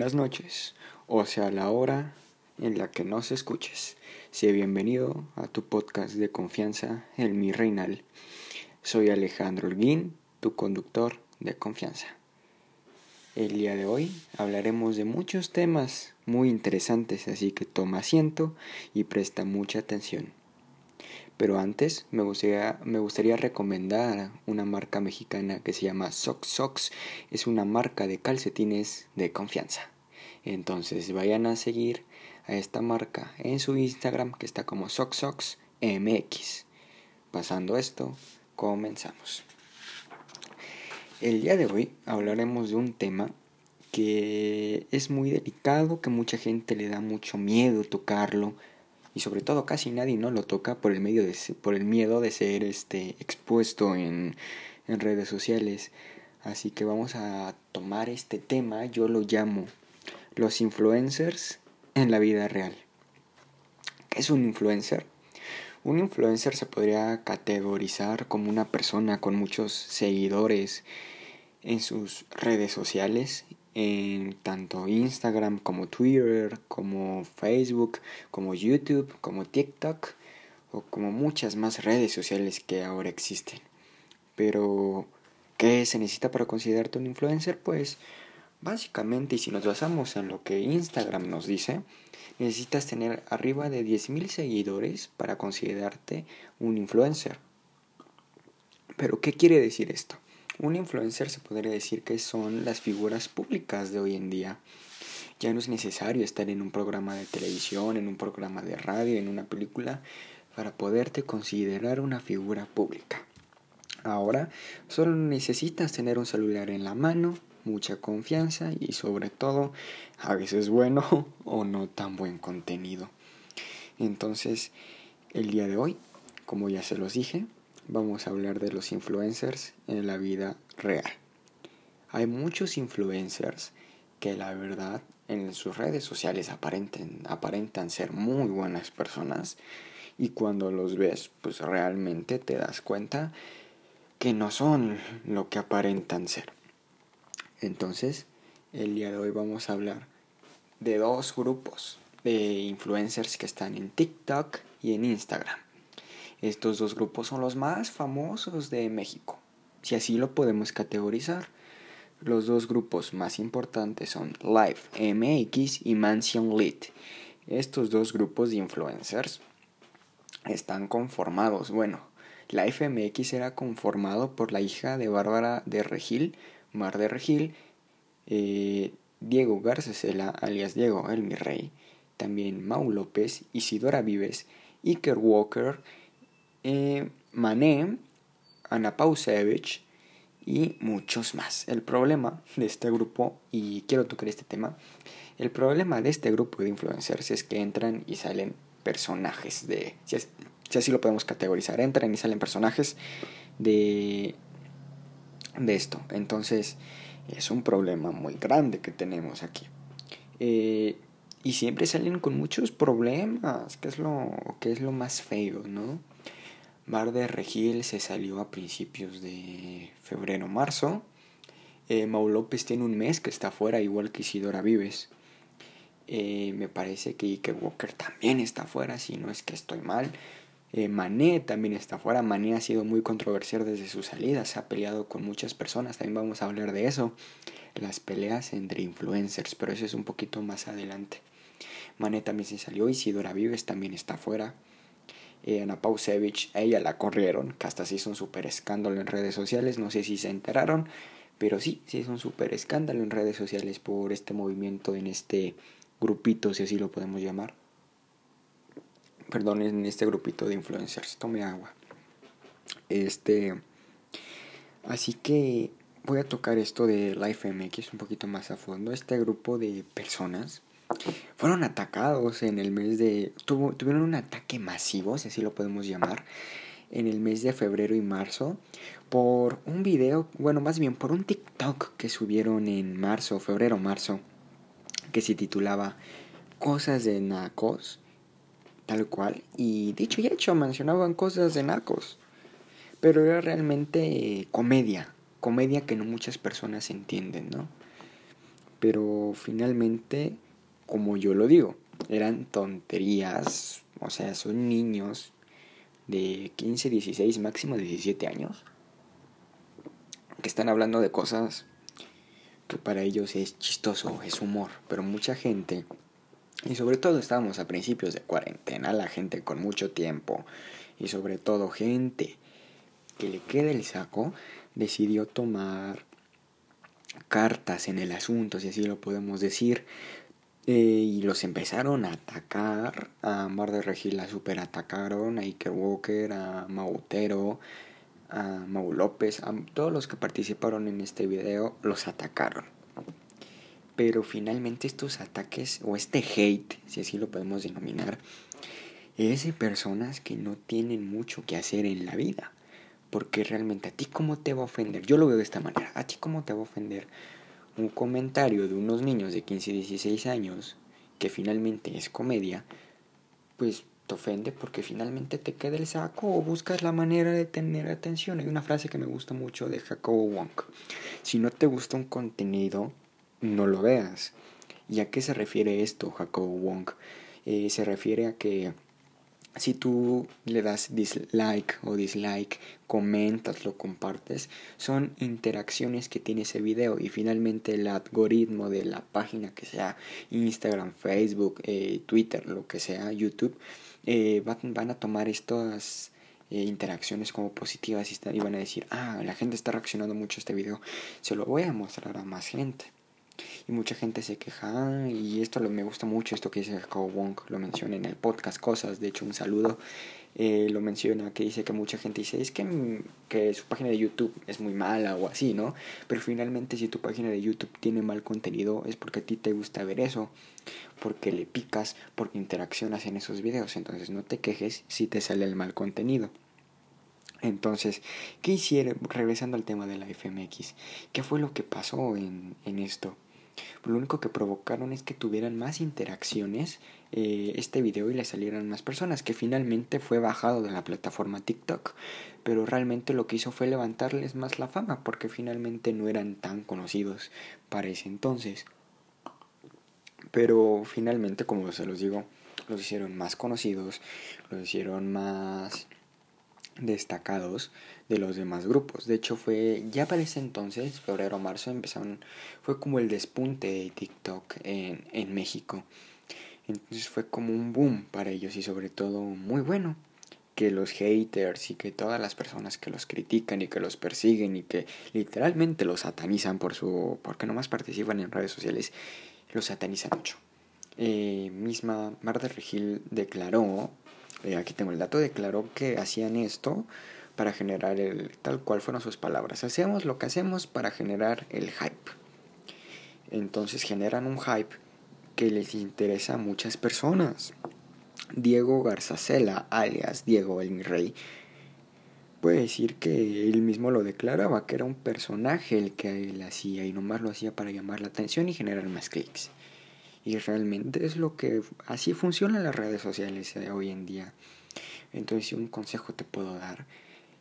buenas noches, o sea, la hora en la que nos escuches. Sea bienvenido a tu podcast de confianza, El Mi Reinal. Soy Alejandro Holguín, tu conductor de confianza. El día de hoy hablaremos de muchos temas muy interesantes, así que toma asiento y presta mucha atención. Pero antes me gustaría, me gustaría recomendar una marca mexicana que se llama Sox Sox. Es una marca de calcetines de confianza. Entonces vayan a seguir a esta marca en su Instagram que está como Sox Sox MX. Pasando esto, comenzamos. El día de hoy hablaremos de un tema que es muy delicado, que mucha gente le da mucho miedo tocarlo, y sobre todo casi nadie no lo toca por el medio de por el miedo de ser este expuesto en, en redes sociales. Así que vamos a tomar este tema yo lo llamo los influencers en la vida real. ¿qué es un influencer? un influencer se podría categorizar como una persona con muchos seguidores en sus redes sociales en tanto Instagram como Twitter, como Facebook, como YouTube, como TikTok o como muchas más redes sociales que ahora existen. Pero, ¿qué se necesita para considerarte un influencer? Pues básicamente, y si nos basamos en lo que Instagram nos dice, necesitas tener arriba de 10.000 seguidores para considerarte un influencer. Pero, ¿qué quiere decir esto? Un influencer se podría decir que son las figuras públicas de hoy en día. Ya no es necesario estar en un programa de televisión, en un programa de radio, en una película, para poderte considerar una figura pública. Ahora solo necesitas tener un celular en la mano, mucha confianza y sobre todo a veces bueno o no tan buen contenido. Entonces, el día de hoy, como ya se los dije, vamos a hablar de los influencers en la vida real. Hay muchos influencers que la verdad en sus redes sociales aparentan, aparentan ser muy buenas personas y cuando los ves pues realmente te das cuenta que no son lo que aparentan ser. Entonces, el día de hoy vamos a hablar de dos grupos de influencers que están en TikTok y en Instagram. Estos dos grupos son los más famosos de México, si así lo podemos categorizar. Los dos grupos más importantes son Live MX y Mansion Lit. Estos dos grupos de influencers están conformados. Bueno, Live MX era conformado por la hija de Bárbara de Regil, Mar de Regil, eh, Diego Garcesela, alias Diego el mi rey, también Mau López, Isidora Vives, Iker Walker, eh, Mané, Ana Pausevich y muchos más. El problema de este grupo, y quiero tocar este tema, el problema de este grupo de influencers es que entran y salen personajes de... Si, así lo podemos categorizar, entran y salen personajes de... de esto. Entonces es un problema muy grande que tenemos aquí. Eh, y siempre salen con muchos problemas, que es lo, que es lo más feo, ¿no? Mar de Regil se salió a principios de febrero-marzo. Eh, Mau López tiene un mes que está fuera, igual que Isidora Vives. Eh, me parece que Ike Walker también está fuera, si no es que estoy mal. Eh, Mané también está fuera. Mané ha sido muy controversial desde su salida. Se ha peleado con muchas personas. También vamos a hablar de eso. Las peleas entre influencers. Pero eso es un poquito más adelante. Mané también se salió. Isidora Vives también está fuera eh, Ana Pausevich, ella la corrieron, que hasta se hizo un super escándalo en redes sociales, no sé si se enteraron, pero sí, se hizo un super escándalo en redes sociales por este movimiento, en este grupito, si así lo podemos llamar. Perdón, en este grupito de influencers, tome agua. Este, así que voy a tocar esto de Life MX un poquito más a fondo. Este grupo de personas fueron atacados en el mes de... tuvieron un ataque masivo, si así lo podemos llamar, en el mes de febrero y marzo por un video, bueno, más bien por un TikTok que subieron en marzo, febrero, marzo, que se titulaba Cosas de Nacos, tal cual, y dicho y hecho mencionaban cosas de Nacos, pero era realmente comedia, comedia que no muchas personas entienden, ¿no? Pero finalmente, como yo lo digo, eran tonterías, o sea, son niños de 15, 16, máximo 17 años, que están hablando de cosas que para ellos es chistoso, es humor, pero mucha gente, y sobre todo estábamos a principios de cuarentena, la gente con mucho tiempo, y sobre todo gente que le queda el saco, decidió tomar cartas en el asunto, si así lo podemos decir, eh, y los empezaron a atacar. A Mar de Regil la super atacaron, a Iker Walker, a Mautero, a Mau López, a todos los que participaron en este video los atacaron. Pero finalmente estos ataques, o este hate, si así lo podemos denominar, es de personas que no tienen mucho que hacer en la vida. Porque realmente a ti cómo te va a ofender, yo lo veo de esta manera, a ti cómo te va a ofender un comentario de unos niños de 15 y 16 años, que finalmente es comedia, pues te ofende porque finalmente te queda el saco o buscas la manera de tener atención. Hay una frase que me gusta mucho de Jacobo Wong. Si no te gusta un contenido, no lo veas. ¿Y a qué se refiere esto, Jacobo Wong? Eh, se refiere a que si tú le das dislike o dislike, comentas, lo compartes, son interacciones que tiene ese video y finalmente el algoritmo de la página que sea Instagram, Facebook, eh, Twitter, lo que sea, YouTube, eh, van, a tomar estas eh, interacciones como positivas y, y van a decir, ah, la gente está reaccionando mucho a este video, se lo voy a mostrar a más gente. Y mucha gente se queja, y esto me gusta mucho, esto que dice Jacob Wong, lo menciona en el podcast Cosas, de hecho un saludo, eh, lo menciona, que dice que mucha gente dice, es que, que su página de YouTube es muy mala o así, ¿no? Pero finalmente si tu página de YouTube tiene mal contenido es porque a ti te gusta ver eso, porque le picas, porque interaccionas en esos videos, entonces no te quejes si te sale el mal contenido. Entonces, ¿qué hicieron? Regresando al tema de la FMX, ¿qué fue lo que pasó en, en esto? Lo único que provocaron es que tuvieran más interacciones eh, este video y le salieran más personas, que finalmente fue bajado de la plataforma TikTok. Pero realmente lo que hizo fue levantarles más la fama, porque finalmente no eran tan conocidos para ese entonces. Pero finalmente, como se los digo, los hicieron más conocidos, los hicieron más destacados de los demás grupos. De hecho, fue ya para ese entonces, febrero marzo, empezaron, fue como el despunte de TikTok en, en México. Entonces fue como un boom para ellos y sobre todo muy bueno. Que los haters y que todas las personas que los critican y que los persiguen y que literalmente los satanizan por su. porque nomás participan en redes sociales, los satanizan mucho. Eh, misma Marta Regil declaró eh, aquí tengo el dato, declaró que hacían esto para generar el tal cual fueron sus palabras. Hacemos lo que hacemos para generar el hype. Entonces generan un hype que les interesa a muchas personas. Diego Garzacela, alias Diego el mi rey, puede decir que él mismo lo declaraba, que era un personaje el que él hacía y nomás lo hacía para llamar la atención y generar más clics. Y realmente es lo que así funcionan las redes sociales de hoy en día. Entonces, un consejo te puedo dar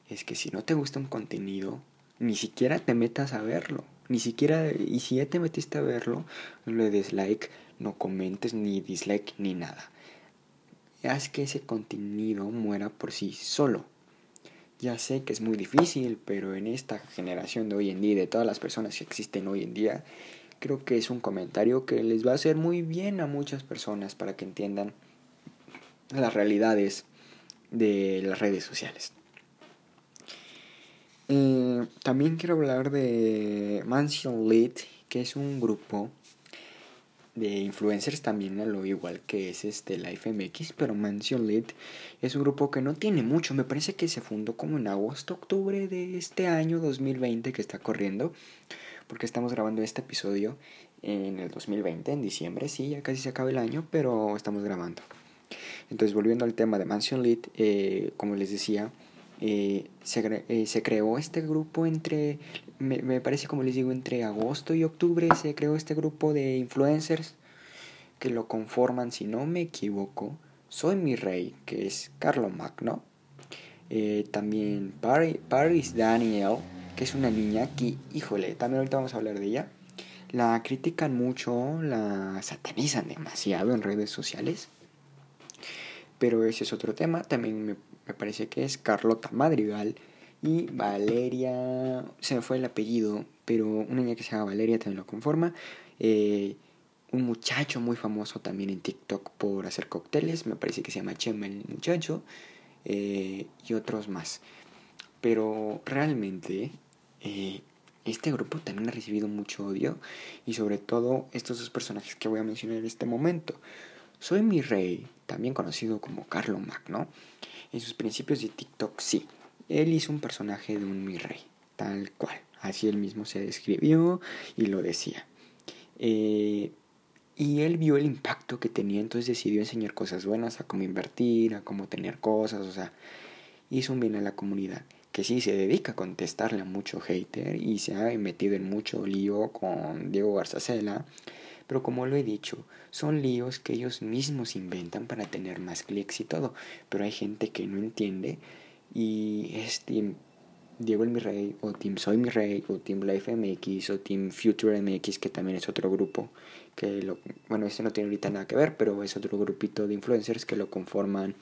es que si no te gusta un contenido, ni siquiera te metas a verlo. Ni siquiera, y si ya te metiste a verlo, no le des like, no comentes, ni dislike, ni nada. Haz que ese contenido muera por sí solo. Ya sé que es muy difícil, pero en esta generación de hoy en día, de todas las personas que existen hoy en día, creo que es un comentario que les va a hacer muy bien a muchas personas para que entiendan las realidades de las redes sociales. Eh, también quiero hablar de Mansion Lead, que es un grupo de influencers también a lo igual que es este Life MX, pero Mansion Lead es un grupo que no tiene mucho, me parece que se fundó como en agosto, octubre de este año 2020 que está corriendo porque estamos grabando este episodio en el 2020, en diciembre, sí, ya casi se acaba el año, pero estamos grabando. Entonces, volviendo al tema de Mansion Lead, eh, como les decía, eh, se, eh, se, creó este grupo entre, me, me, parece como les digo, entre agosto y octubre se creó este grupo de influencers que lo conforman, si no me equivoco, Soy mi rey, que es Carlo Magno, también Paris Daniel, que es una niña que, híjole, también ahorita vamos a hablar de ella. La critican mucho, la satanizan demasiado en redes sociales. Pero ese es otro tema. También me, parece que es Carlota Madrigal y Valeria. Se me fue el apellido, pero una niña que se llama Valeria también lo conforma. Eh, un muchacho muy famoso también en TikTok por hacer cócteles, me parece que se llama Chema el muchacho, eh, y otros más. Pero realmente eh, este grupo también ha recibido mucho odio y sobre todo estos dos personajes que voy a mencionar en este momento. Soy mi rey, también conocido como Carlo Magno. En sus principios de TikTok, sí, él hizo un personaje de un mi rey, tal cual. Así él mismo se describió y lo decía. Eh, y él vio el impacto que tenía, entonces decidió enseñar cosas buenas, a cómo invertir, a cómo tener cosas, o sea, hizo un bien a la comunidad. Que sí, se dedica a contestarle a mucho hater y se ha metido en mucho lío con Diego Garzacela. Pero como lo he dicho, son líos que ellos mismos inventan para tener más clics y todo. Pero hay gente que no entiende y es Diego el Mi Rey, o Team Soy Mi Rey, o Team Life MX, o Team Future MX, que también es otro grupo, que bueno, este no tiene ahorita nada que ver, pero es otro grupito de influencers que lo conforman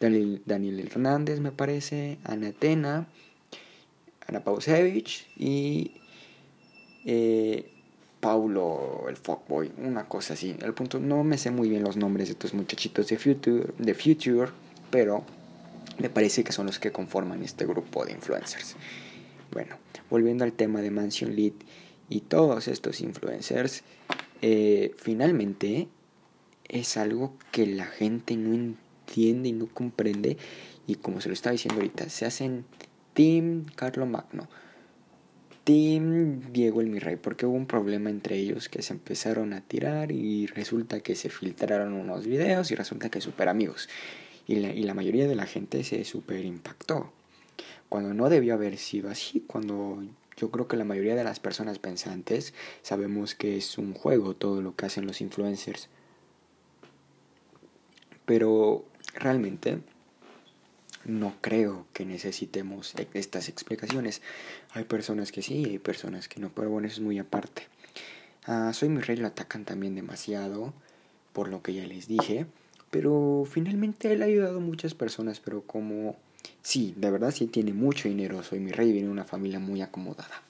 Daniel, Hernández, me parece, Ana Tena, Ana Pausevich y eh, Paulo el Fuckboy, una cosa así. El punto, no me sé muy bien los nombres de estos muchachitos de Future, de Future pero me parece que son los que conforman este grupo de influencers. Bueno, volviendo al tema de Mansion Lead y todos estos influencers, eh, finalmente es algo que la gente no entiende y no comprende y como se lo estaba diciendo ahorita, se hacen Team Carlo Magno, Team Diego el Mirrey, porque hubo un problema entre ellos que se empezaron a tirar y resulta que se filtraron unos videos y resulta que super amigos y la, y la mayoría de la gente se super impactó. Cuando no debió haber sido así, cuando yo creo que la mayoría de las personas pensantes sabemos que es un juego todo lo que hacen los influencers. Pero realmente no creo que necesitemos e, estas explicaciones. Hay personas que sí, hay personas que no, pero bueno, eso es muy aparte. A Soy mi rey lo atacan también demasiado, por lo que ya les dije. Pero finalmente él ha ayudado a muchas personas, pero como... Sí, de verdad sí tiene mucho dinero, soy mi rey, viene de una familia muy acomodada.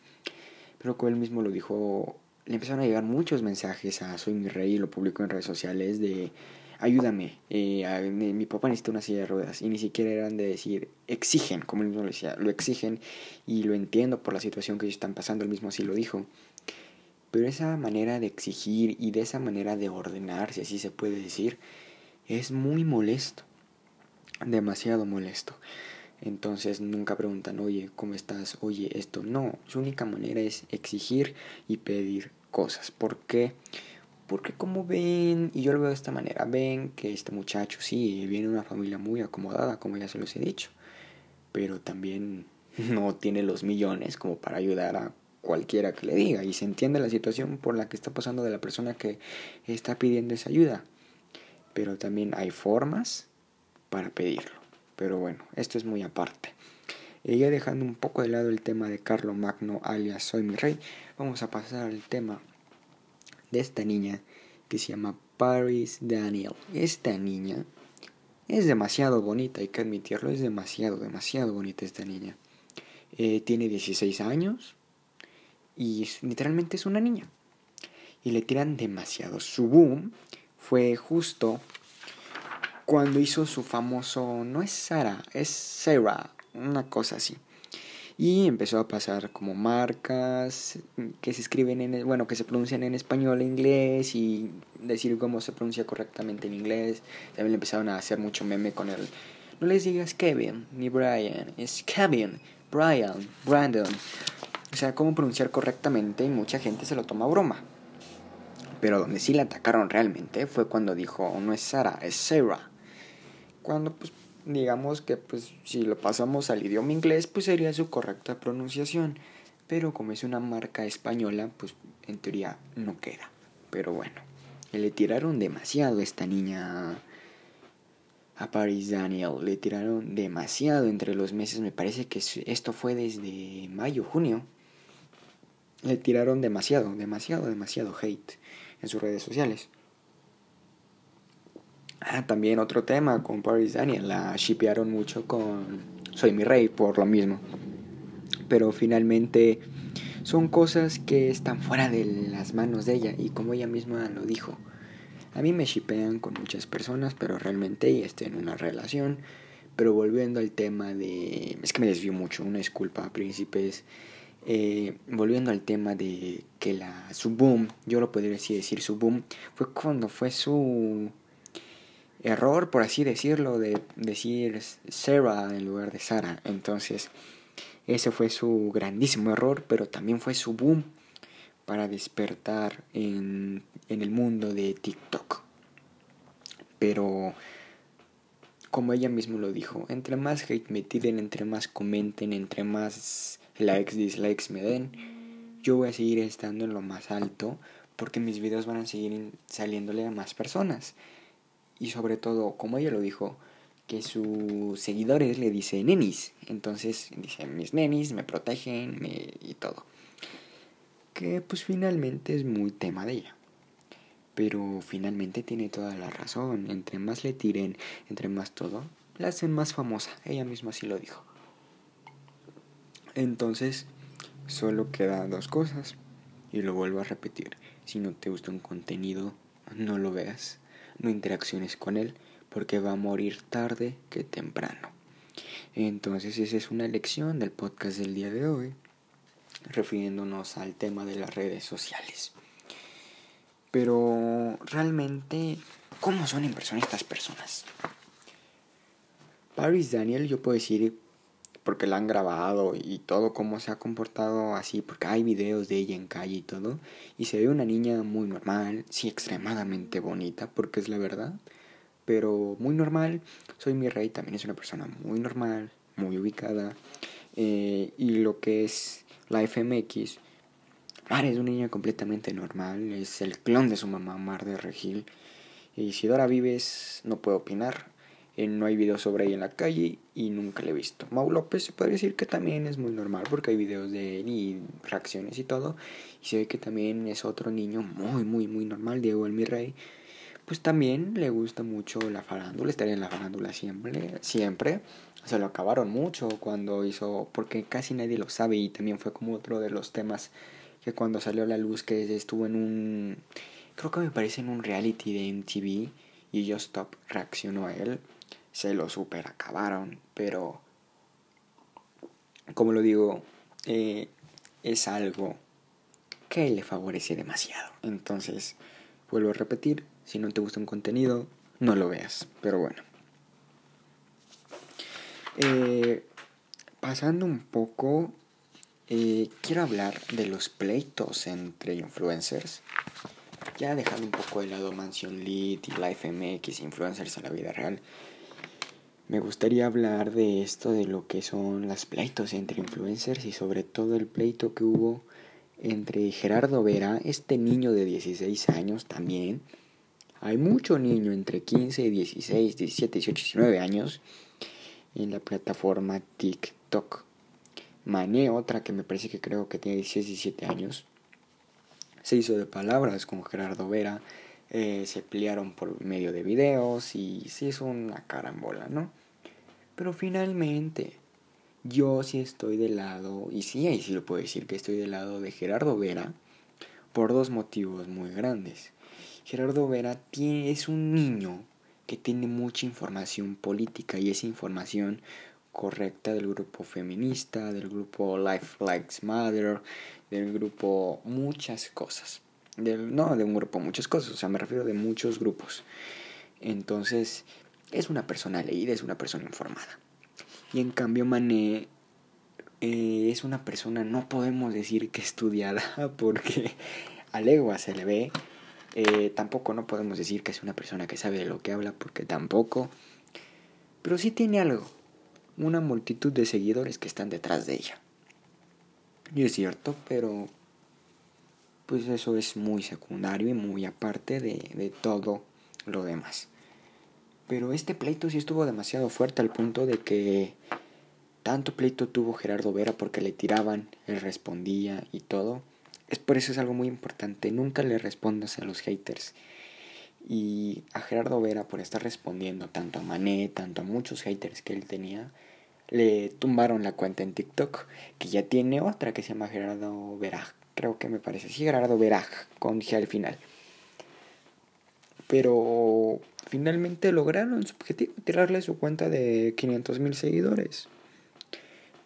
Pero como él mismo lo dijo, le empezaron a llegar muchos mensajes a Soy mi rey, y lo publicó en redes sociales de ayúdame, eh, mi papá necesita una silla de ruedas y ni siquiera eran de decir, exigen, como él mismo lo decía, lo exigen y lo entiendo por la situación que ellos están pasando, él mismo así lo dijo. Pero esa manera de exigir y de esa manera de ordenar, si así se puede decir, es muy molesto, demasiado molesto. Entonces nunca preguntan, oye, ¿cómo estás? Oye, esto. No, su única manera es exigir y pedir cosas. ¿Por qué? Porque como ven, y yo lo veo de esta manera, ven que este muchacho sí viene de una familia muy acomodada, como ya se los he dicho, pero también no tiene los millones como para ayudar a cualquiera que le diga y se entiende la situación por la que está pasando de la persona que está pidiendo esa ayuda pero también hay formas para pedirlo. Pero bueno, esto es muy aparte. Y ya dejando un poco de lado el tema de Carlo Magno alias Soy mi rey, vamos a pasar al tema de esta niña que se llama Paris Daniel. Esta niña es demasiado bonita, hay que admitirlo, es demasiado, demasiado bonita esta niña. Eh, tiene 16 años y literalmente es una niña. Y le tiran demasiado. Su boom fue justo cuando hizo su famoso, no es Sara, es Sarah, una cosa así. Y empezó a pasar como marcas que se escriben en, bueno, que se pronuncian en español e inglés y decir cómo se pronuncia correctamente en inglés. También le empezaron a hacer mucho meme con él. No les digas Kevin ni Brian, es Kevin, Brian, Brandon. O sea, cómo pronunciar correctamente y mucha gente se lo toma a broma. Pero donde sí la atacaron realmente fue cuando dijo, no es Sara, es Sarah. Cuando pues digamos que pues si lo pasamos al idioma inglés pues sería su correcta pronunciación. Pero como es una marca española pues en teoría no queda. Pero bueno, le tiraron demasiado a esta niña a Paris Daniel. Le tiraron demasiado entre los meses. Me parece que esto fue desde mayo, junio. Le tiraron demasiado, demasiado, demasiado hate en sus redes sociales. Ah, también otro tema con Paris Daniel. La shipearon mucho con Soy mi rey por lo mismo. Pero finalmente son cosas que están fuera de las manos de ella. Y como ella misma lo dijo, a mí me shipean con muchas personas, pero realmente ella está en una relación. Pero volviendo al tema de... Es que me desvío mucho, una disculpa, príncipes. Eh, volviendo al tema de que la, su boom, yo lo podría decir, su boom, fue cuando fue su error, por así decirlo, de decir Sarah en lugar de Sara. Entonces, ese fue su grandísimo error, pero también fue su boom para despertar en, en el mundo de TikTok. Pero, como ella misma lo dijo, entre más hate me tiren, entre más comenten, entre más likes, dislikes me den, yo voy a seguir estando en lo más alto porque mis videos van a seguir saliéndole a más personas. Y sobre todo, como ella lo dijo, que sus seguidores le dicen nenis. Entonces dicen mis nenis me protegen y todo que pues finalmente es muy tema de ella. Pero finalmente tiene toda la razón. Entre más le tiren, entre más todo, la hacen más famosa. Ella misma sí lo dijo. Entonces, solo quedan dos cosas. Y lo vuelvo a repetir. Si no te gusta un contenido, no lo veas. No interacciones con él porque va a morir tarde que temprano. Entonces esa es una lección del podcast del día de hoy refiriéndonos al tema de las redes sociales. Pero realmente, ¿cómo son en persona estas personas? Paris Daniel, yo puedo decir, porque la han grabado y todo, cómo se ha comportado así, porque hay videos de ella en calle y todo, y se ve una niña muy normal, sí, extremadamente bonita, porque es la verdad, pero muy normal. Soy mi rey, también es una persona muy normal, muy ubicada, eh, y lo que es la FMX. Mar es una niña completamente normal, es el clon de su mamá, Mar de Regil. Y si Dora Vives, no puedo opinar. Eh, no hay videos sobre ella en la calle y nunca le he visto. Mau López se podría decir que también es muy normal porque hay videos de él y reacciones y todo. Y se ve que también es otro niño muy, muy, muy normal, Diego el mi rey. Pues también le gusta mucho la farándula, estaría en la farándula siempre, siempre se lo acabaron mucho cuando hizo, porque casi nadie lo sabe y también fue como otro de los temas que cuando salió a la luz que estuvo en un, creo que me parece en un reality de MTV y Just Stop reaccionó a él, se lo super acabaron, pero como lo digo, eh, es algo que le favorece demasiado. Entonces, vuelvo a repetir, si no te gusta un contenido, no lo veas, pero bueno. Eh, pasando un poco, eh, quiero hablar de los pleitos entre influencers. Ya dejando un poco de lado Mansion Lead y Life MX, influencers en la vida real. Me gustaría hablar de esto, de lo que son las pleitos entre influencers y sobre todo el pleito que hubo entre Gerardo Vera, este niño de 16 años también. Hay mucho niño entre 15, 16, 17, 18, 19 años en la plataforma TikTok. Mané, otra que me parece que creo que tiene 17 años, se hizo de palabras con Gerardo Vera, eh, se pelearon por medio de videos y se hizo una carambola, ¿no? Pero finalmente, yo sí estoy del lado, y sí, ahí sí lo puedo decir que estoy del lado de Gerardo Vera, por dos motivos muy grandes. Gerardo Vera es un niño que tiene mucha información política y esa información correcta del grupo feminista, del grupo Life Likes Matter, del grupo muchas cosas. No de un grupo, muchas cosas, o sea, me refiero de muchos grupos. Entonces, es una persona leída, es una persona informada. Y en cambio, Mané eh, es una persona, no podemos decir que estudiada, porque a legua se le ve eh, tampoco no podemos decir que es una persona que sabe de lo que habla, porque tampoco. Pero sí tiene algo. Una multitud de seguidores que están detrás de ella. Y es cierto, pero pues eso es muy secundario y muy aparte de, de todo lo demás. Pero este pleito sí estuvo demasiado fuerte al punto de que tanto pleito tuvo Gerardo Vera porque le tiraban, él respondía y todo. Es por eso es algo muy importante, nunca le respondas a los haters. Y a Gerardo Vera por estar respondiendo tanto a Mané, tanto a muchos haters que él tenía, le tumbaron la cuenta en TikTok, que ya tiene otra que se llama Gerardo Veraj, creo que me parece, sí, Gerardo Veraj, con G al final. Pero finalmente lograron su objetivo, tirarle su cuenta de 500 mil seguidores.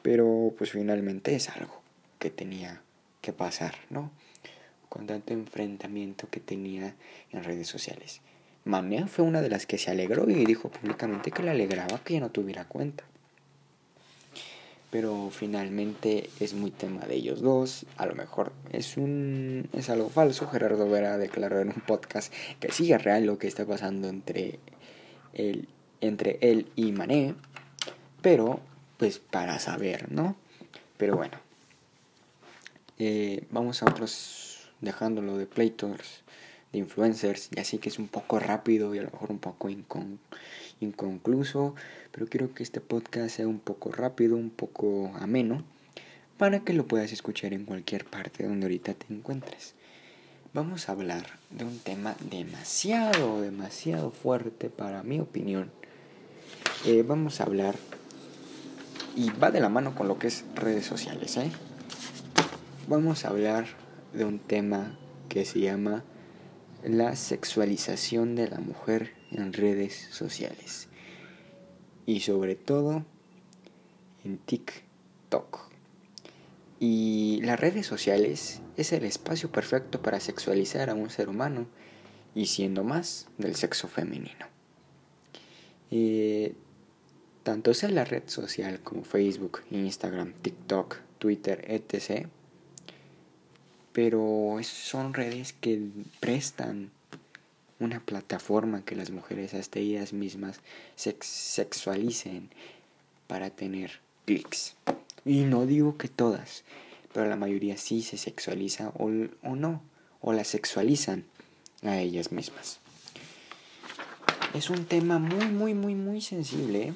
Pero pues finalmente es algo que tenía que pasar, ¿no? Con tanto enfrentamiento que tenía en redes sociales. Mané fue una de las que se alegró y dijo públicamente que le alegraba que ya no tuviera cuenta pero finalmente es muy tema de ellos dos. A lo mejor es un es algo falso. Gerardo Vera declaró en un podcast que sí es real lo que está pasando entre él, entre él y Mané, pero pues para saber, ¿no? Pero bueno, eh, vamos a otros dejándolo de pleitos de influencers y así que es un poco rápido y a lo mejor un poco incon inconcluso, pero quiero que este podcast sea un poco rápido, un poco ameno, para que lo puedas escuchar en cualquier parte donde ahorita te encuentres. Vamos a hablar de un tema demasiado, demasiado fuerte para mi opinión. Eh, vamos a hablar, y va de la mano con lo que es redes sociales, ¿eh? Vamos a hablar de un tema que se llama la sexualización de la mujer en redes sociales y sobre todo en TikTok. Y las redes sociales es el espacio perfecto para sexualizar a un ser humano y siendo más del sexo femenino. Eh, tanto sea la red social como Facebook, Instagram, TikTok, Twitter, etc. Pero son redes que prestan una plataforma que las mujeres hasta ellas mismas se sexualicen para tener clics. Y no digo que todas, pero la mayoría sí se sexualiza o, o no, o la sexualizan a ellas mismas. Es un tema muy, muy, muy, muy sensible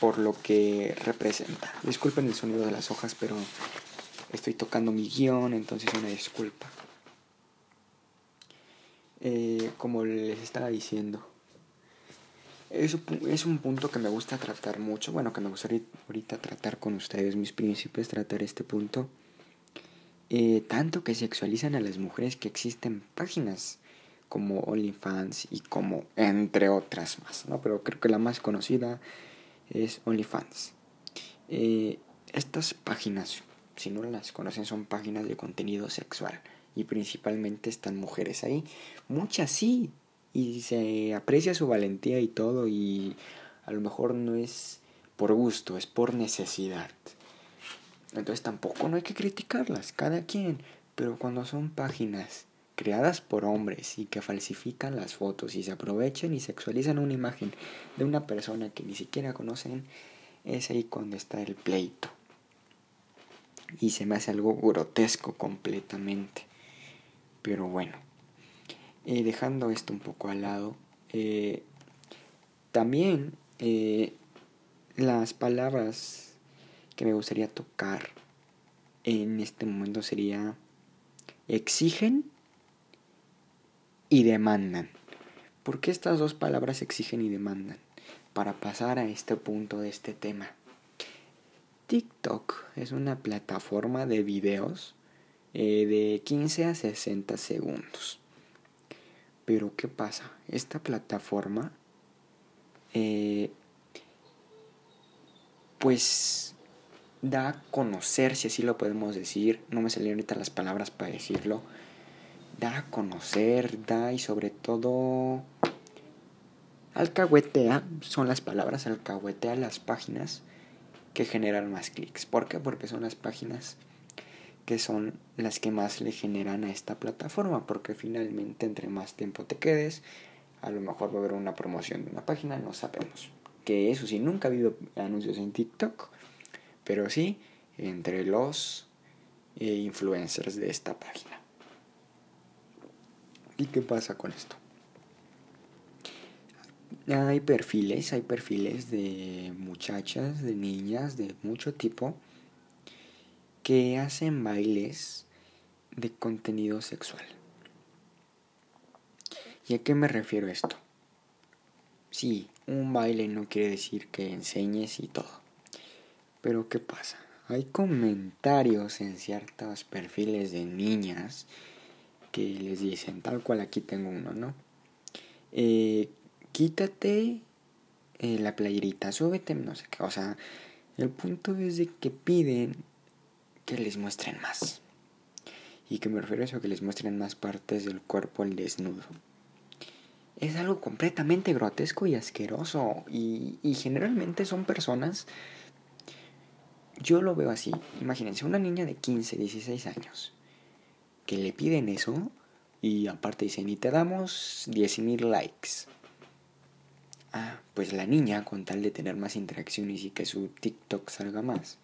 por lo que representa. Disculpen el sonido de las hojas, pero estoy tocando mi guion, entonces una disculpa. Eh, como les estaba diciendo, es, es un punto que me gusta tratar mucho, bueno, que me gustaría ahorita tratar con ustedes, mis príncipes, tratar este punto. Eh, tanto que sexualizan a las mujeres que existen páginas como OnlyFans y como entre otras más, ¿no? Pero creo que la más conocida es OnlyFans. Eh, estas páginas, si no las conocen, son páginas de contenido sexual y principalmente están mujeres ahí. Muchas sí, y se aprecia su valentía y todo y a lo mejor no es por gusto, es por necesidad. Entonces tampoco no hay que criticarlas, cada quien, pero cuando son páginas creadas por hombres y que falsifican las fotos y se aprovechan y sexualizan una imagen de una persona que ni siquiera conocen, es ahí cuando está el pleito. Y se me hace algo grotesco completamente. Pero bueno, eh, dejando esto un poco al lado, eh, también eh, las palabras que me gustaría tocar en este momento sería exigen y demandan. ¿Por qué estas dos palabras exigen y demandan? Para pasar a este punto de este tema. TikTok es una plataforma de videos eh, de 15 a 60 segundos. Pero ¿qué pasa? Esta plataforma eh, pues da a conocer, si así lo podemos decir, no me salieron ahorita las palabras para decirlo, da a conocer, da y sobre todo alcahuetea, son las palabras, alcahuetea las páginas que generan más clics. ¿Por qué? Porque son las páginas que son las que más le generan a esta plataforma, porque finalmente entre más tiempo te quedes, a lo mejor va a haber una promoción de una página, no sabemos. Que eso sí, nunca ha habido anuncios en TikTok, pero sí entre los eh, influencers de esta página. ¿Y qué pasa con esto? hay perfiles, hay perfiles de muchachas, de niñas, de mucho tipo, que hacen bailes de contenido sexual. ¿Y a qué me refiero esto? Sí, un baile no quiere decir que enseñes y todo. Pero ¿qué pasa? Hay comentarios en ciertos perfiles de niñas que les dicen, tal cual aquí tengo uno, ¿no? Eh, quítate eh, la playerita, súbete, no sé qué. O sea, el punto es de que piden que les muestren más. Y que me refiero a eso, que les muestren más partes del cuerpo al desnudo. Es algo completamente grotesco y asqueroso. Y, y generalmente son personas... Yo lo veo así. Imagínense, una niña de 15, 16 años que le piden eso y aparte dicen, y te damos 10.000 likes. Ah, pues la niña, con tal de tener más interacciones y que su TikTok salga más,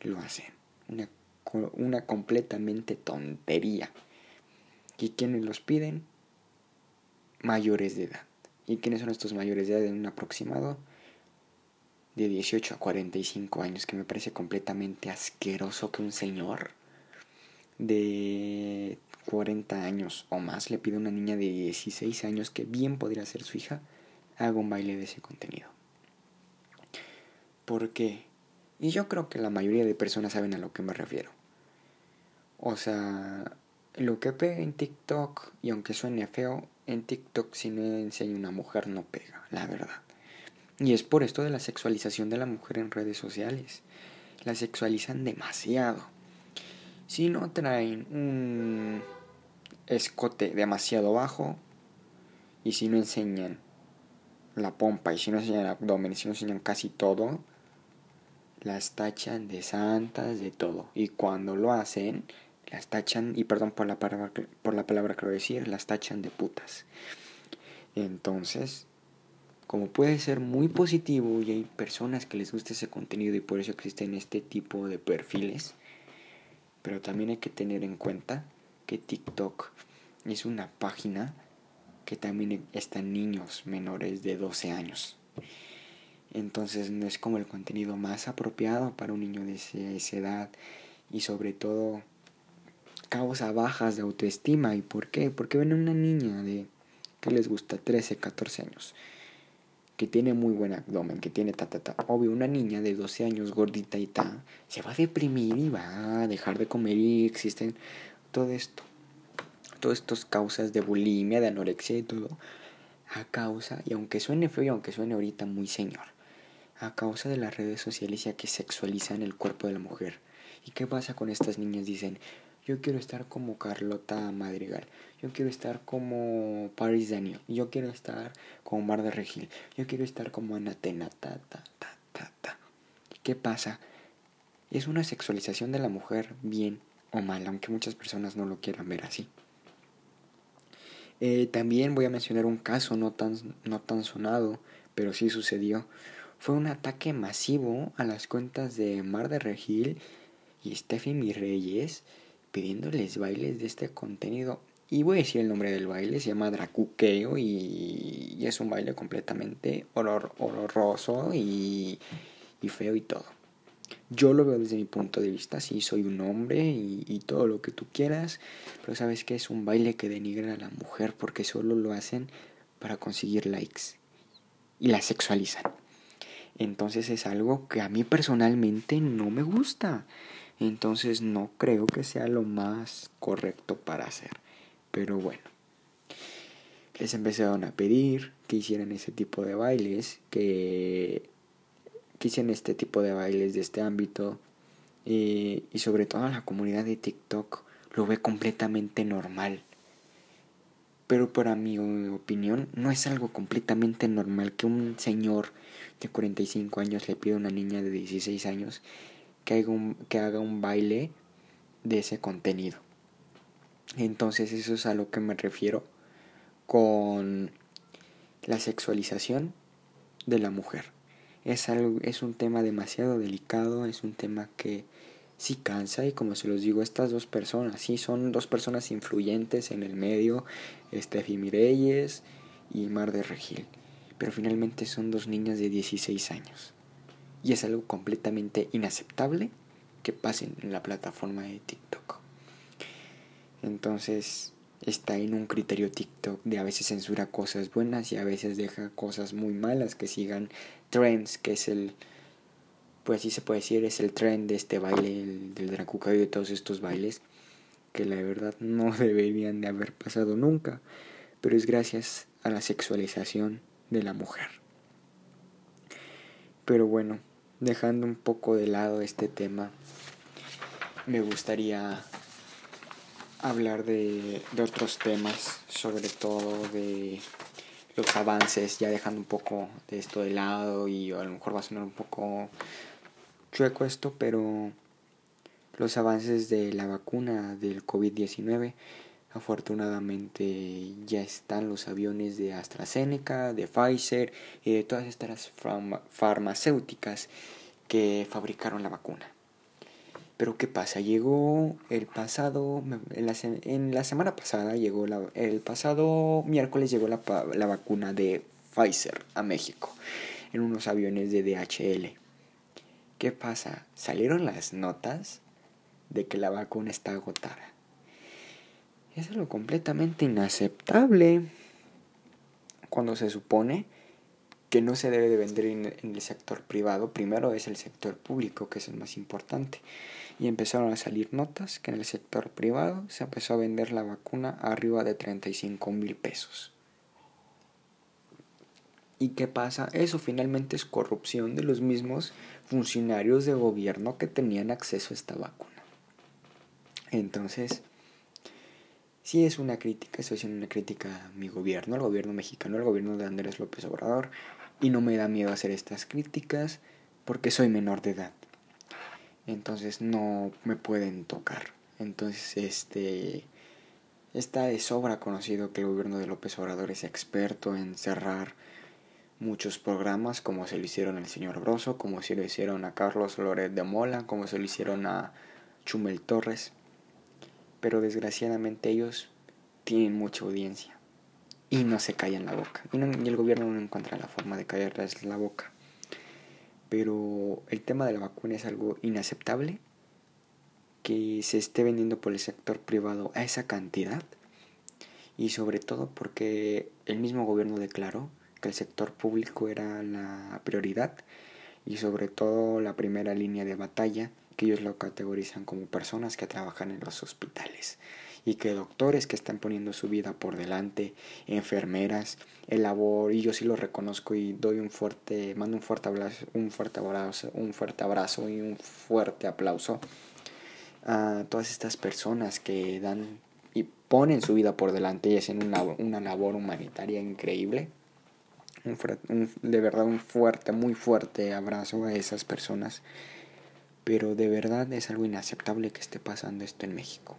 lo hacen. Una, una completamente tontería. ¿Y quiénes los piden? Mayores de edad. ¿Y quiénes son estos mayores de edad en un aproximado? De 18 a 45 años, que me parece completamente asqueroso que un señor de 40 años o más le pide a una niña de 16 años que bien podría ser su hija, haga un baile de ese contenido. ¿Por qué? Y yo creo que la mayoría de personas saben a lo que me refiero. O sea, lo que pega en TikTok, y aunque suene feo, en TikTok si no enseña una mujer no pega, la verdad. Y es por esto de la sexualización de la mujer en redes sociales. La sexualizan demasiado. Si no traen un escote demasiado bajo y si no enseñan la pompa y si no enseñan el abdomen y si no enseñan casi todo, las tachan de santas, de todo. Y cuando lo hacen, las tachan, y perdón por la palabra, por la palabra que voy decir, las tachan de putas. Entonces, como puede ser muy positivo y hay personas que les gusta ese contenido y por eso existen este tipo de perfiles, pero también hay que tener en cuenta que TikTok es una página que también están niños menores de 12 años. Entonces no es como el contenido más apropiado para un niño de esa edad y sobre todo causa bajas de autoestima. ¿Y por qué? Porque ven a una niña de que les gusta 13, 14 años que tiene muy buen abdomen, que tiene ta, ta, ta. Obvio, una niña de 12 años gordita y ta, se va a deprimir y va a dejar de comer y existen todo esto. Todas estas causas de bulimia, de anorexia y todo. A causa, y aunque suene feo y aunque suene ahorita muy señor, a causa de las redes sociales ya que sexualizan el cuerpo de la mujer. ¿Y qué pasa con estas niñas? Dicen, yo quiero estar como Carlota Madrigal, yo quiero estar como Paris Daniel, yo quiero estar como Mar de Regil, yo quiero estar como Anatena, ta. ¿Qué pasa? Es una sexualización de la mujer, bien o mal, aunque muchas personas no lo quieran ver así. Eh, también voy a mencionar un caso no tan, no tan sonado, pero sí sucedió. Fue un ataque masivo a las cuentas de Mar de Regil y Steffi Reyes pidiéndoles bailes de este contenido. Y voy a decir el nombre del baile, se llama Dracuqueo y, es un baile completamente horroroso y, y, feo y todo. Yo lo veo desde mi punto de vista, sí, soy un hombre y, y todo lo que tú quieras, pero sabes que es un baile que denigra a la mujer porque solo lo hacen para conseguir likes y la sexualizan. Entonces es algo que a mí personalmente no me gusta. Entonces no creo que sea lo más correcto para hacer. Pero bueno. Les empezaron a pedir que hicieran ese tipo de bailes, que, que hicieran este tipo de bailes de este ámbito. y sobre todo la comunidad de TikTok lo ve completamente normal. Pero para mi opinión no es algo completamente normal que un señor de 45 años le pida a una niña de 16 años que haga un, que haga un baile de ese contenido. Entonces eso es a lo que me refiero con la sexualización de la mujer. Es, algo, es un tema demasiado delicado, es un tema que sí cansa y como se los digo, estas dos personas, sí son dos personas influyentes en el medio, Steffi Mireyes y Mar de Regil. pero finalmente son dos niñas de 16 años. Y es algo completamente inaceptable que pasen en la plataforma de TikTok. Entonces está en un criterio TikTok de a veces censura cosas buenas y a veces deja cosas muy malas que sigan trends, que es el, pues así se puede decir, es el trend de este baile, el, del Dracuca y de todos estos bailes, que la verdad no deberían de haber pasado nunca, pero es gracias a la sexualización de la mujer. Pero bueno, dejando un poco de lado este tema, me gustaría hablar de, de, otros temas, sobre todo de los avances, ya dejando un poco de esto de lado y a lo mejor va a sonar un poco chueco esto, pero los avances de la vacuna del COVID-19 Afortunadamente ya están los aviones de AstraZeneca, de Pfizer y de todas estas farmacéuticas que fabricaron la vacuna. Pero ¿qué pasa? Llegó el pasado, en la, en la semana pasada llegó la, el pasado miércoles llegó la, la vacuna de Pfizer a México en unos aviones de DHL. ¿Qué pasa? Salieron las notas de que la vacuna está agotada. Es algo completamente inaceptable cuando se supone que no se debe de vender en, el sector privado, primero es el sector público, que es el más importante. Y empezaron a salir notas que en el sector privado se empezó a vender la vacuna arriba de 35 mil pesos. ¿Y qué pasa? Eso finalmente es corrupción de los mismos funcionarios de gobierno que tenían acceso a esta vacuna. Entonces, si es una crítica, estoy haciendo una crítica a mi gobierno, al gobierno mexicano, al gobierno de Andrés López Obrador, y no me da miedo hacer estas críticas porque soy menor de edad. Entonces no me pueden tocar. Entonces, este está de sobra conocido que el gobierno de López Obrador es experto en cerrar muchos programas, como se lo hicieron al señor Broso, como se lo hicieron a Carlos Loret de Mola, como se lo hicieron a Chumel Torres pero desgraciadamente ellos tienen mucha audiencia y no se callan la boca. Y, el gobierno no encuentra la forma de callarles la boca. Pero el tema de la vacuna es algo inaceptable que se esté vendiendo por el sector privado a esa cantidad y sobre todo porque el mismo gobierno declaró que el sector público era la prioridad y sobre todo la primera línea de batalla que ellos lo categorizan como personas que trabajan en los hospitales y que doctores que están poniendo su vida por delante, enfermeras, el labor, y yo sí lo reconozco y doy un fuerte, mando un fuerte abrazo, un fuerte abrazo, un fuerte abrazo y un fuerte aplauso a todas estas personas que dan y ponen su vida por delante y hacen una, una labor humanitaria increíble. de verdad un fuerte, muy fuerte abrazo a esas personas pero de verdad es algo inaceptable que esté pasando esto en México.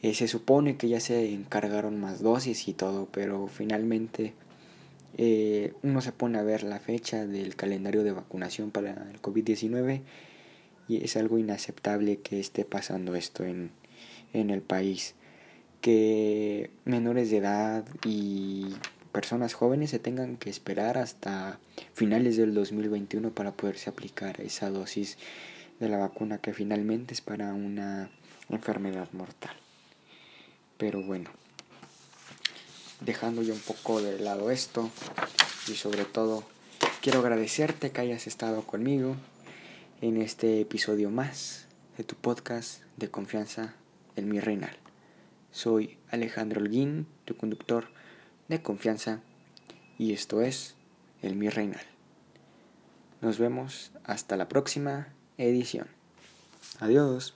Eh, se supone que ya se encargaron más dosis y todo, pero finalmente eh, uno se pone a ver la fecha del calendario de vacunación para el COVID-19 y es algo inaceptable que esté pasando esto en, en el país. Que menores de edad y personas jóvenes se tengan que esperar hasta finales del 2021 para poderse aplicar esa dosis de la vacuna que finalmente es para una enfermedad mortal. Pero bueno, dejando yo un poco de lado esto y sobre todo quiero agradecerte que hayas estado conmigo en este episodio más de tu podcast de confianza en mi reinal. Soy Alejandro Holguín, tu conductor de confianza y esto es el mi reinal. Nos vemos hasta la próxima edición. Adiós.